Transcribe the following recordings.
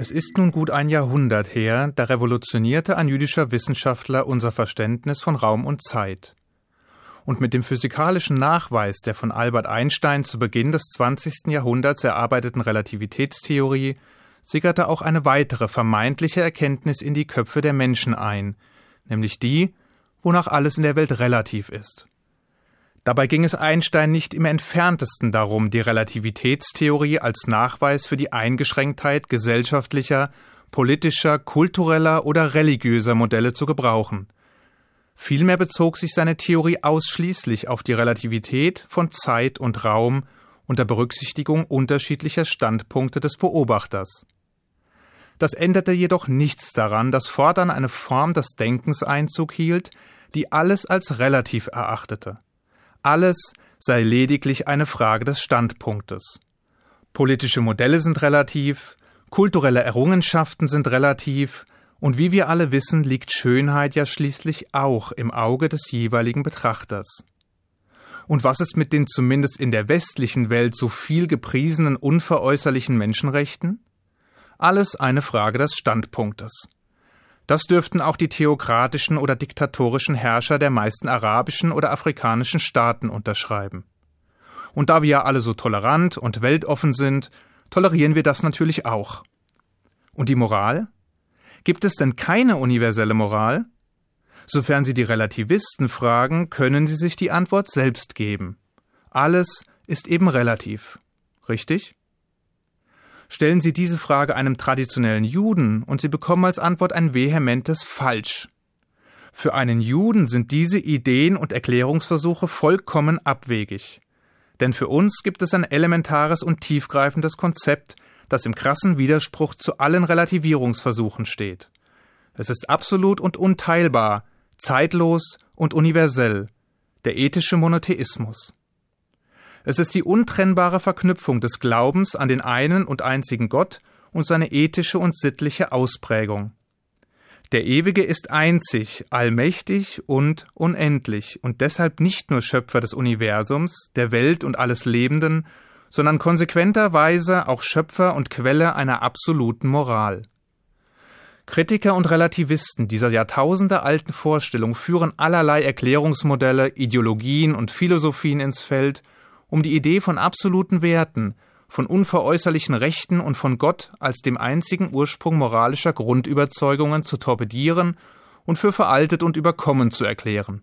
Es ist nun gut ein Jahrhundert her, da revolutionierte ein jüdischer Wissenschaftler unser Verständnis von Raum und Zeit. Und mit dem physikalischen Nachweis der von Albert Einstein zu Beginn des 20. Jahrhunderts erarbeiteten Relativitätstheorie sickerte auch eine weitere vermeintliche Erkenntnis in die Köpfe der Menschen ein, nämlich die, wonach alles in der Welt relativ ist. Dabei ging es Einstein nicht im entferntesten darum, die Relativitätstheorie als Nachweis für die Eingeschränktheit gesellschaftlicher, politischer, kultureller oder religiöser Modelle zu gebrauchen. Vielmehr bezog sich seine Theorie ausschließlich auf die Relativität von Zeit und Raum unter Berücksichtigung unterschiedlicher Standpunkte des Beobachters. Das änderte jedoch nichts daran, dass fortan eine Form des Denkens Einzug hielt, die alles als relativ erachtete. Alles sei lediglich eine Frage des Standpunktes. Politische Modelle sind relativ, kulturelle Errungenschaften sind relativ, und wie wir alle wissen, liegt Schönheit ja schließlich auch im Auge des jeweiligen Betrachters. Und was ist mit den zumindest in der westlichen Welt so viel gepriesenen unveräußerlichen Menschenrechten? Alles eine Frage des Standpunktes. Das dürften auch die theokratischen oder diktatorischen Herrscher der meisten arabischen oder afrikanischen Staaten unterschreiben. Und da wir ja alle so tolerant und weltoffen sind, tolerieren wir das natürlich auch. Und die Moral? Gibt es denn keine universelle Moral? Sofern Sie die Relativisten fragen, können Sie sich die Antwort selbst geben. Alles ist eben relativ. Richtig? Stellen Sie diese Frage einem traditionellen Juden und Sie bekommen als Antwort ein vehementes Falsch. Für einen Juden sind diese Ideen und Erklärungsversuche vollkommen abwegig. Denn für uns gibt es ein elementares und tiefgreifendes Konzept, das im krassen Widerspruch zu allen Relativierungsversuchen steht. Es ist absolut und unteilbar, zeitlos und universell, der ethische Monotheismus. Es ist die untrennbare Verknüpfung des Glaubens an den einen und einzigen Gott und seine ethische und sittliche Ausprägung. Der Ewige ist einzig, allmächtig und unendlich und deshalb nicht nur Schöpfer des Universums, der Welt und alles Lebenden, sondern konsequenterweise auch Schöpfer und Quelle einer absoluten Moral. Kritiker und Relativisten dieser jahrtausendealten Vorstellung führen allerlei Erklärungsmodelle, Ideologien und Philosophien ins Feld, um die Idee von absoluten Werten, von unveräußerlichen Rechten und von Gott als dem einzigen Ursprung moralischer Grundüberzeugungen zu torpedieren und für veraltet und überkommen zu erklären.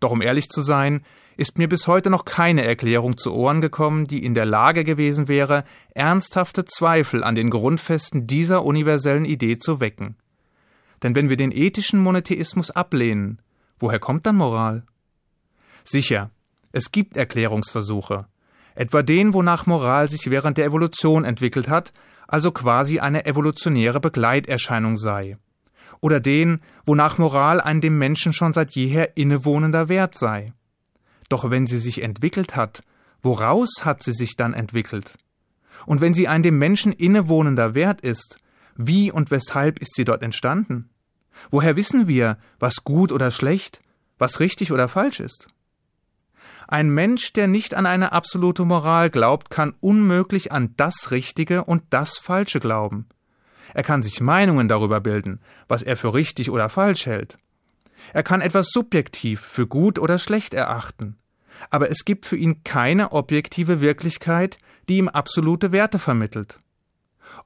Doch um ehrlich zu sein, ist mir bis heute noch keine Erklärung zu Ohren gekommen, die in der Lage gewesen wäre, ernsthafte Zweifel an den Grundfesten dieser universellen Idee zu wecken. Denn wenn wir den ethischen Monotheismus ablehnen, woher kommt dann Moral? Sicher, es gibt Erklärungsversuche, etwa den, wonach Moral sich während der Evolution entwickelt hat, also quasi eine evolutionäre Begleiterscheinung sei. Oder den, wonach Moral ein dem Menschen schon seit jeher innewohnender Wert sei. Doch wenn sie sich entwickelt hat, woraus hat sie sich dann entwickelt? Und wenn sie ein dem Menschen innewohnender Wert ist, wie und weshalb ist sie dort entstanden? Woher wissen wir, was gut oder schlecht, was richtig oder falsch ist? Ein Mensch, der nicht an eine absolute Moral glaubt, kann unmöglich an das Richtige und das Falsche glauben. Er kann sich Meinungen darüber bilden, was er für richtig oder falsch hält. Er kann etwas subjektiv für gut oder schlecht erachten. Aber es gibt für ihn keine objektive Wirklichkeit, die ihm absolute Werte vermittelt.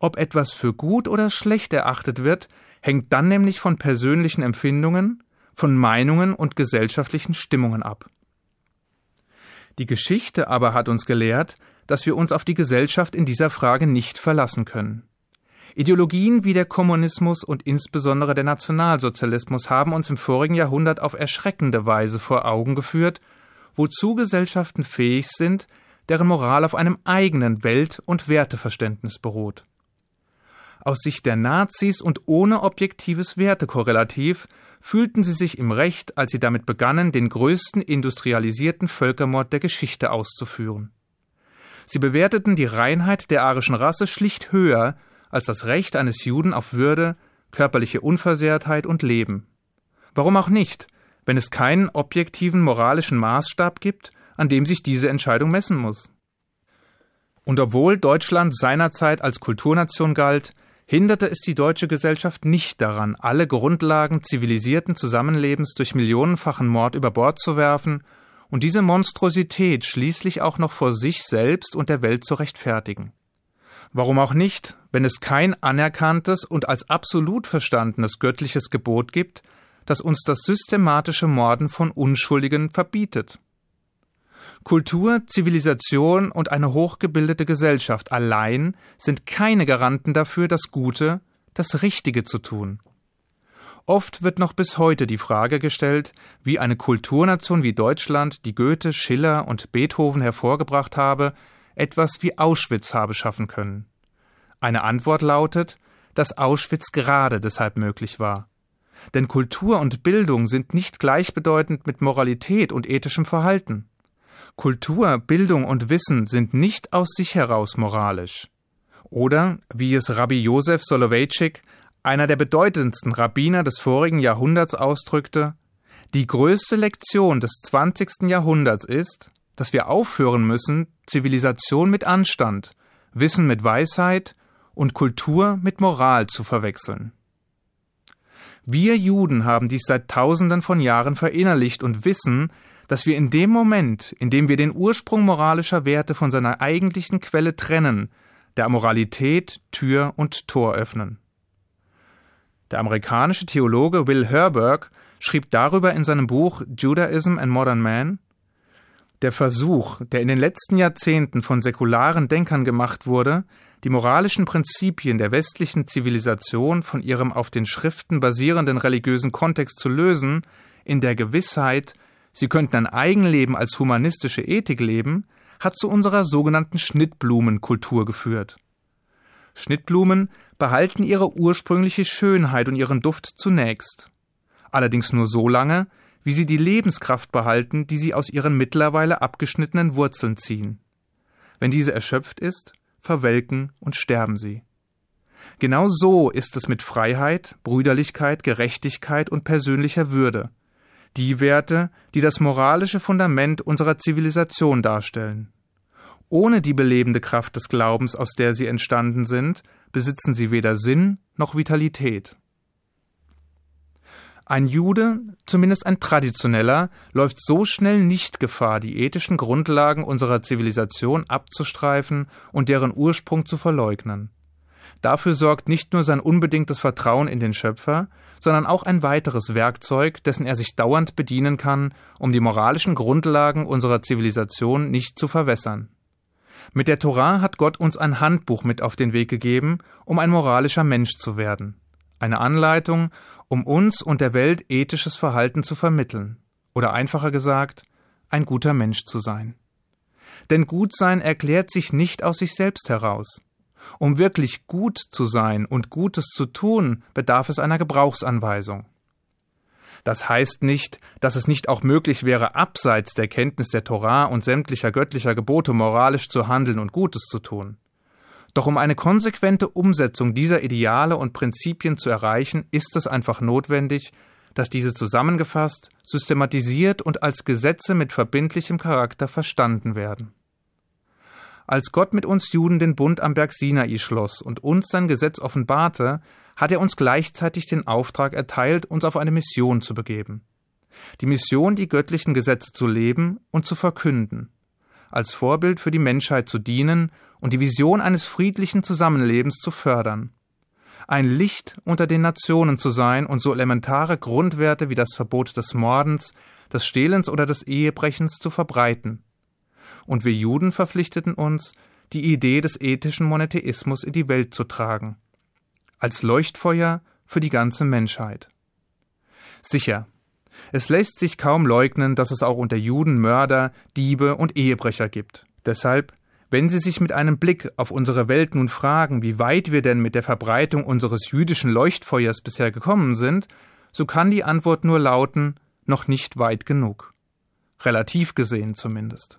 Ob etwas für gut oder schlecht erachtet wird, hängt dann nämlich von persönlichen Empfindungen, von Meinungen und gesellschaftlichen Stimmungen ab. Die Geschichte aber hat uns gelehrt, dass wir uns auf die Gesellschaft in dieser Frage nicht verlassen können. Ideologien wie der Kommunismus und insbesondere der Nationalsozialismus haben uns im vorigen Jahrhundert auf erschreckende Weise vor Augen geführt, wozu Gesellschaften fähig sind, deren Moral auf einem eigenen Welt- und Werteverständnis beruht. Aus Sicht der Nazis und ohne objektives Wertekorrelativ fühlten sie sich im Recht, als sie damit begannen, den größten industrialisierten Völkermord der Geschichte auszuführen. Sie bewerteten die Reinheit der arischen Rasse schlicht höher als das Recht eines Juden auf Würde, körperliche Unversehrtheit und Leben. Warum auch nicht, wenn es keinen objektiven moralischen Maßstab gibt, an dem sich diese Entscheidung messen muss? Und obwohl Deutschland seinerzeit als Kulturnation galt, hinderte es die deutsche Gesellschaft nicht daran, alle Grundlagen zivilisierten Zusammenlebens durch millionenfachen Mord über Bord zu werfen und diese Monstrosität schließlich auch noch vor sich selbst und der Welt zu rechtfertigen. Warum auch nicht, wenn es kein anerkanntes und als absolut verstandenes göttliches Gebot gibt, das uns das systematische Morden von Unschuldigen verbietet. Kultur, Zivilisation und eine hochgebildete Gesellschaft allein sind keine Garanten dafür, das Gute, das Richtige zu tun. Oft wird noch bis heute die Frage gestellt, wie eine Kulturnation wie Deutschland, die Goethe, Schiller und Beethoven hervorgebracht habe, etwas wie Auschwitz habe schaffen können. Eine Antwort lautet, dass Auschwitz gerade deshalb möglich war. Denn Kultur und Bildung sind nicht gleichbedeutend mit Moralität und ethischem Verhalten. Kultur, Bildung und Wissen sind nicht aus sich heraus moralisch. Oder, wie es Rabbi Josef Soloveitchik, einer der bedeutendsten Rabbiner des vorigen Jahrhunderts, ausdrückte, die größte Lektion des 20. Jahrhunderts ist, dass wir aufhören müssen, Zivilisation mit Anstand, Wissen mit Weisheit und Kultur mit Moral zu verwechseln. Wir Juden haben dies seit Tausenden von Jahren verinnerlicht und wissen, dass wir in dem Moment, in dem wir den Ursprung moralischer Werte von seiner eigentlichen Quelle trennen, der Moralität Tür und Tor öffnen. Der amerikanische Theologe Will Herberg schrieb darüber in seinem Buch Judaism and Modern Man Der Versuch, der in den letzten Jahrzehnten von säkularen Denkern gemacht wurde, die moralischen Prinzipien der westlichen Zivilisation von ihrem auf den Schriften basierenden religiösen Kontext zu lösen, in der Gewissheit, sie könnten ein Eigenleben als humanistische Ethik leben, hat zu unserer sogenannten Schnittblumenkultur geführt. Schnittblumen behalten ihre ursprüngliche Schönheit und ihren Duft zunächst. Allerdings nur so lange, wie sie die Lebenskraft behalten, die sie aus ihren mittlerweile abgeschnittenen Wurzeln ziehen. Wenn diese erschöpft ist, verwelken und sterben sie. Genau so ist es mit Freiheit, Brüderlichkeit, Gerechtigkeit und persönlicher Würde, die Werte, die das moralische Fundament unserer Zivilisation darstellen. Ohne die belebende Kraft des Glaubens, aus der sie entstanden sind, besitzen sie weder Sinn noch Vitalität. Ein Jude, zumindest ein traditioneller, läuft so schnell nicht Gefahr, die ethischen Grundlagen unserer Zivilisation abzustreifen und deren Ursprung zu verleugnen. Dafür sorgt nicht nur sein unbedingtes Vertrauen in den Schöpfer, sondern auch ein weiteres Werkzeug, dessen er sich dauernd bedienen kann, um die moralischen Grundlagen unserer Zivilisation nicht zu verwässern. Mit der Torah hat Gott uns ein Handbuch mit auf den Weg gegeben, um ein moralischer Mensch zu werden. Eine Anleitung, um uns und der Welt ethisches Verhalten zu vermitteln. Oder einfacher gesagt, ein guter Mensch zu sein. Denn Gutsein erklärt sich nicht aus sich selbst heraus. Um wirklich gut zu sein und Gutes zu tun, bedarf es einer Gebrauchsanweisung. Das heißt nicht, dass es nicht auch möglich wäre, abseits der Kenntnis der Torah und sämtlicher göttlicher Gebote moralisch zu handeln und Gutes zu tun. Doch um eine konsequente Umsetzung dieser Ideale und Prinzipien zu erreichen, ist es einfach notwendig, dass diese zusammengefasst, systematisiert und als Gesetze mit verbindlichem Charakter verstanden werden. Als Gott mit uns Juden den Bund am Berg Sinai schloss und uns sein Gesetz offenbarte, hat er uns gleichzeitig den Auftrag erteilt, uns auf eine Mission zu begeben. Die Mission, die göttlichen Gesetze zu leben und zu verkünden, als Vorbild für die Menschheit zu dienen und die Vision eines friedlichen Zusammenlebens zu fördern. Ein Licht unter den Nationen zu sein und so elementare Grundwerte wie das Verbot des Mordens, des Stehlens oder des Ehebrechens zu verbreiten. Und wir Juden verpflichteten uns, die Idee des ethischen Monotheismus in die Welt zu tragen als Leuchtfeuer für die ganze Menschheit. Sicher, es lässt sich kaum leugnen, dass es auch unter Juden Mörder, Diebe und Ehebrecher gibt. Deshalb, wenn Sie sich mit einem Blick auf unsere Welt nun fragen, wie weit wir denn mit der Verbreitung unseres jüdischen Leuchtfeuers bisher gekommen sind, so kann die Antwort nur lauten, noch nicht weit genug. Relativ gesehen zumindest.